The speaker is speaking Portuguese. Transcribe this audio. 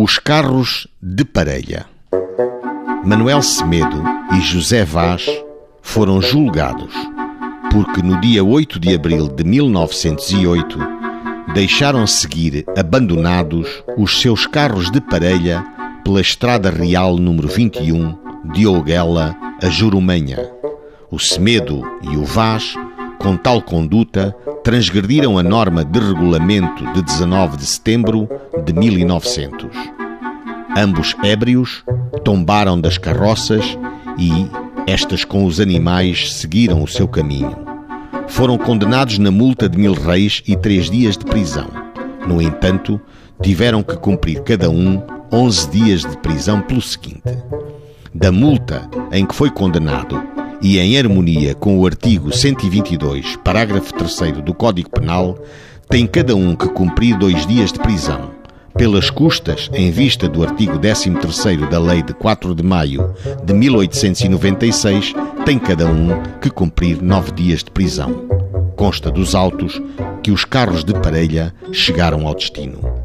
Os carros de parelha. Manuel Semedo e José Vaz foram julgados porque no dia 8 de abril de 1908 deixaram seguir abandonados os seus carros de parelha pela Estrada Real número 21 de Ouguela a Jurumanha. O Semedo e o Vaz, com tal conduta, transgrediram a norma de regulamento de 19 de setembro de 1900. Ambos ébrios tombaram das carroças e, estas com os animais, seguiram o seu caminho. Foram condenados na multa de mil reis e três dias de prisão. No entanto, tiveram que cumprir cada um 11 dias de prisão pelo seguinte: da multa em que foi condenado e em harmonia com o artigo 122, parágrafo 3 do Código Penal, tem cada um que cumprir dois dias de prisão. Pelas custas, em vista do artigo 13 da Lei de 4 de maio de 1896, tem cada um que cumprir nove dias de prisão. Consta dos autos que os carros de parelha chegaram ao destino.